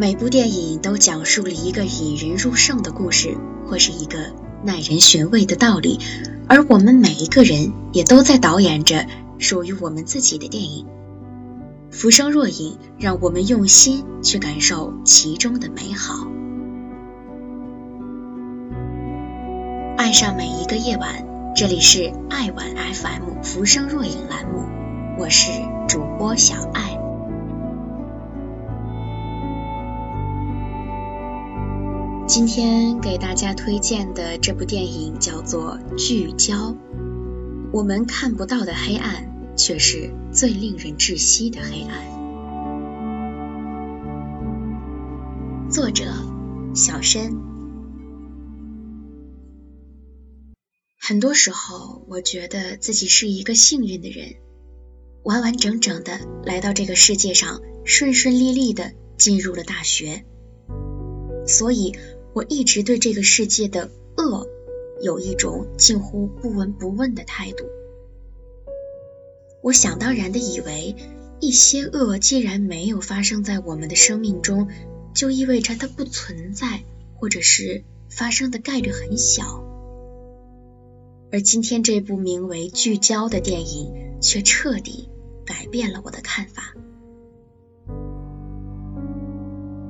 每部电影都讲述了一个引人入胜的故事，或是一个耐人寻味的道理，而我们每一个人也都在导演着属于我们自己的电影。浮生若影，让我们用心去感受其中的美好。爱上每一个夜晚，这里是爱晚 FM 浮生若影栏目，我是主播小爱。今天给大家推荐的这部电影叫做《聚焦》，我们看不到的黑暗，却是最令人窒息的黑暗。作者：小申。很多时候，我觉得自己是一个幸运的人，完完整整的来到这个世界上，顺顺利利的进入了大学，所以。我一直对这个世界的恶有一种近乎不闻不问的态度。我想当然的以为，一些恶既然没有发生在我们的生命中，就意味着它不存在，或者是发生的概率很小。而今天这部名为《聚焦》的电影，却彻底改变了我的看法。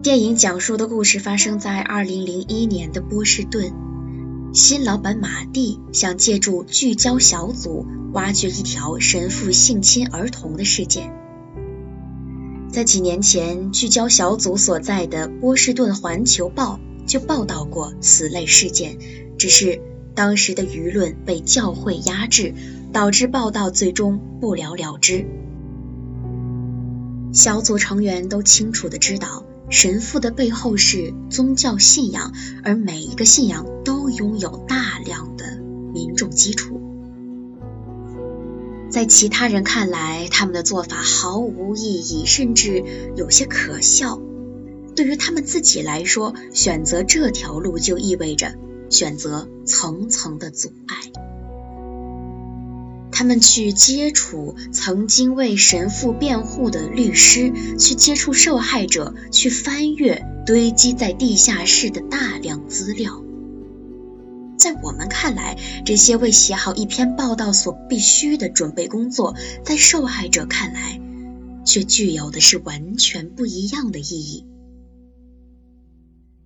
电影讲述的故事发生在二零零一年的波士顿，新老板马蒂想借助聚焦小组挖掘一条神父性侵儿童的事件。在几年前，聚焦小组所在的波士顿环球报就报道过此类事件，只是当时的舆论被教会压制，导致报道最终不了了之。小组成员都清楚的知道。神父的背后是宗教信仰，而每一个信仰都拥有大量的民众基础。在其他人看来，他们的做法毫无意义，甚至有些可笑。对于他们自己来说，选择这条路就意味着选择层层的阻碍。他们去接触曾经为神父辩护的律师，去接触受害者，去翻阅堆积在地下室的大量资料。在我们看来，这些为写好一篇报道所必须的准备工作，在受害者看来，却具有的是完全不一样的意义。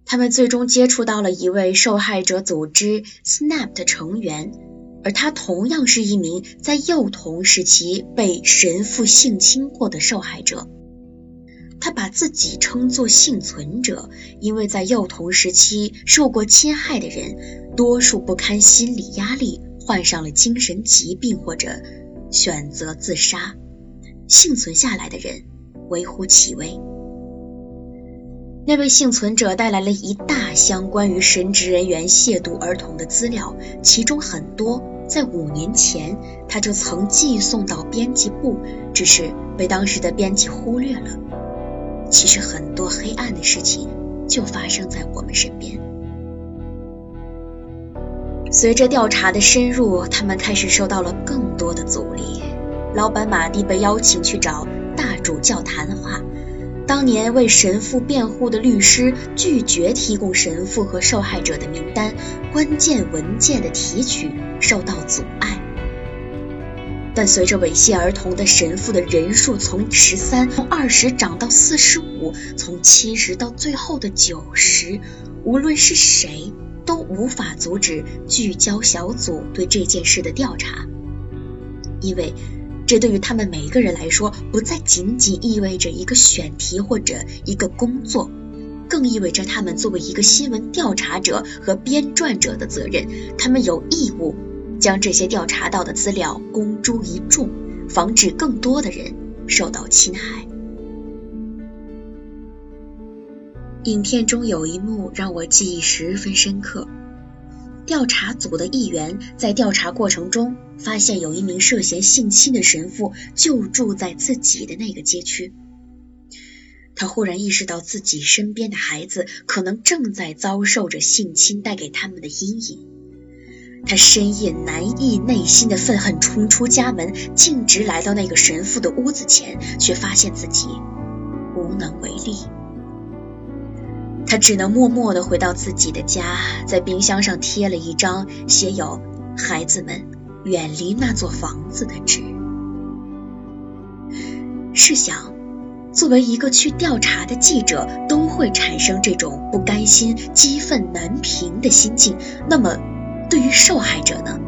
他们最终接触到了一位受害者组织 SNAP 的成员。而他同样是一名在幼童时期被神父性侵过的受害者。他把自己称作幸存者，因为在幼童时期受过侵害的人，多数不堪心理压力，患上了精神疾病或者选择自杀。幸存下来的人微乎其微。那位幸存者带来了一大箱关于神职人员亵渎儿童的资料，其中很多。在五年前，他就曾寄送到编辑部，只是被当时的编辑忽略了。其实很多黑暗的事情就发生在我们身边。随着调查的深入，他们开始受到了更多的阻力。老板马蒂被邀请去找大主教谈话。当年为神父辩护的律师拒绝提供神父和受害者的名单，关键文件的提取受到阻碍。但随着猥亵儿童的神父的人数从十三、从二十涨到四十五，从七十到最后的九十，无论是谁都无法阻止聚焦小组对这件事的调查，因为。这对于他们每一个人来说，不再仅仅意味着一个选题或者一个工作，更意味着他们作为一个新闻调查者和编撰者的责任。他们有义务将这些调查到的资料公诸于众，防止更多的人受到侵害。影片中有一幕让我记忆十分深刻。调查组的一员在调查过程中发现，有一名涉嫌性侵的神父就住在自己的那个街区。他忽然意识到自己身边的孩子可能正在遭受着性侵带给他们的阴影。他深夜难抑内心的愤恨，冲出家门，径直来到那个神父的屋子前，却发现自己无能为力。他只能默默地回到自己的家，在冰箱上贴了一张写有“孩子们远离那座房子”的纸。试想，作为一个去调查的记者，都会产生这种不甘心、激愤难平的心境。那么，对于受害者呢？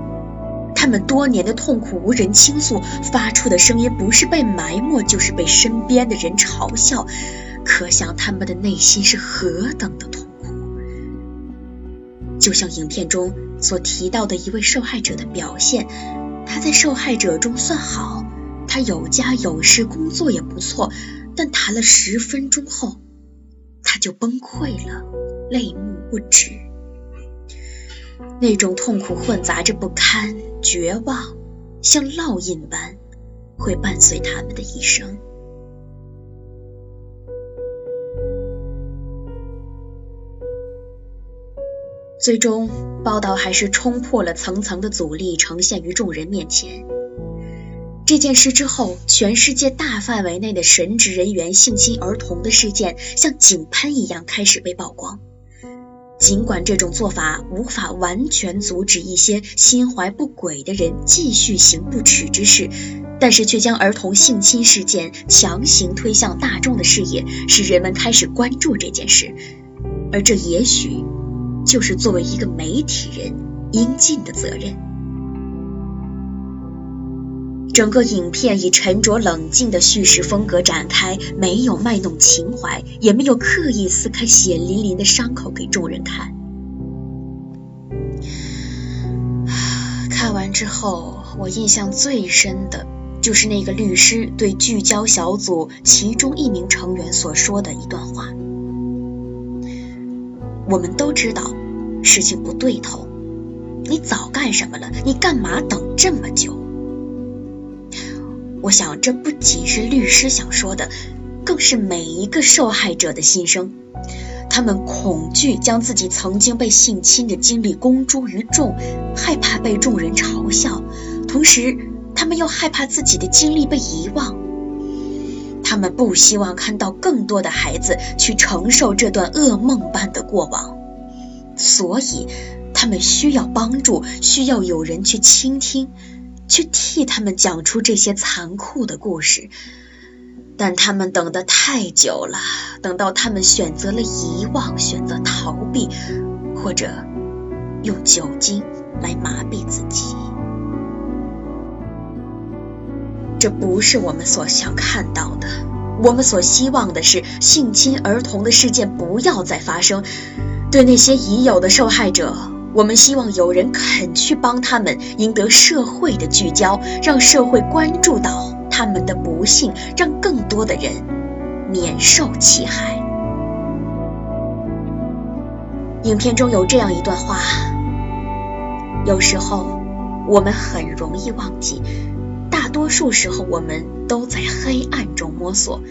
他们多年的痛苦无人倾诉，发出的声音不是被埋没，就是被身边的人嘲笑。可想他们的内心是何等的痛苦。就像影片中所提到的一位受害者的表现，他在受害者中算好，他有家有室，工作也不错，但谈了十分钟后，他就崩溃了，泪目不止。那种痛苦混杂着不堪。绝望像烙印般会伴随他们的一生。最终，报道还是冲破了层层的阻力，呈现于众人面前。这件事之后，全世界大范围内的神职人员性侵儿童的事件，像井喷一样开始被曝光。尽管这种做法无法完全阻止一些心怀不轨的人继续行不耻之事，但是却将儿童性侵事件强行推向大众的视野，使人们开始关注这件事。而这也许就是作为一个媒体人应尽的责任。整个影片以沉着冷静的叙事风格展开，没有卖弄情怀，也没有刻意撕开血淋淋的伤口给众人看。看完之后，我印象最深的就是那个律师对聚焦小组其中一名成员所说的一段话：“我们都知道事情不对头，你早干什么了？你干嘛等这么久？”我想，这不仅是律师想说的，更是每一个受害者的心声。他们恐惧将自己曾经被性侵的经历公诸于众，害怕被众人嘲笑，同时他们又害怕自己的经历被遗忘。他们不希望看到更多的孩子去承受这段噩梦般的过往，所以他们需要帮助，需要有人去倾听。去替他们讲出这些残酷的故事，但他们等得太久了，等到他们选择了遗忘，选择逃避，或者用酒精来麻痹自己。这不是我们所想看到的。我们所希望的是，性侵儿童的事件不要再发生。对那些已有的受害者。我们希望有人肯去帮他们赢得社会的聚焦，让社会关注到他们的不幸，让更多的人免受其害。影片中有这样一段话：有时候我们很容易忘记，大多数时候我们都在黑暗中摸索。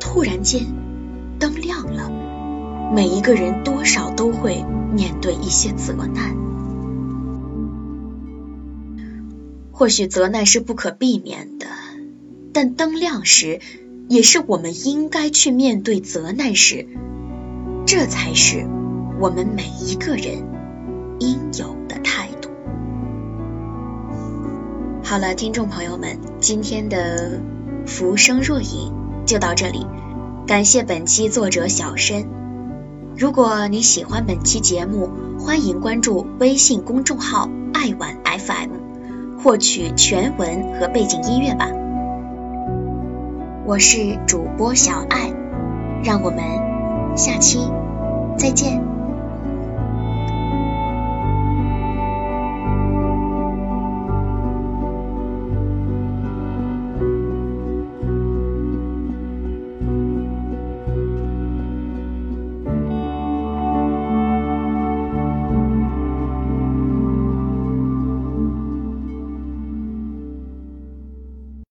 突然间，灯亮了，每一个人多少都会。面对一些责难，或许责难是不可避免的，但灯亮时，也是我们应该去面对责难时，这才是我们每一个人应有的态度。好了，听众朋友们，今天的浮生若影就到这里，感谢本期作者小申。如果你喜欢本期节目，欢迎关注微信公众号“爱晚 FM”，获取全文和背景音乐吧。我是主播小爱，让我们下期再见。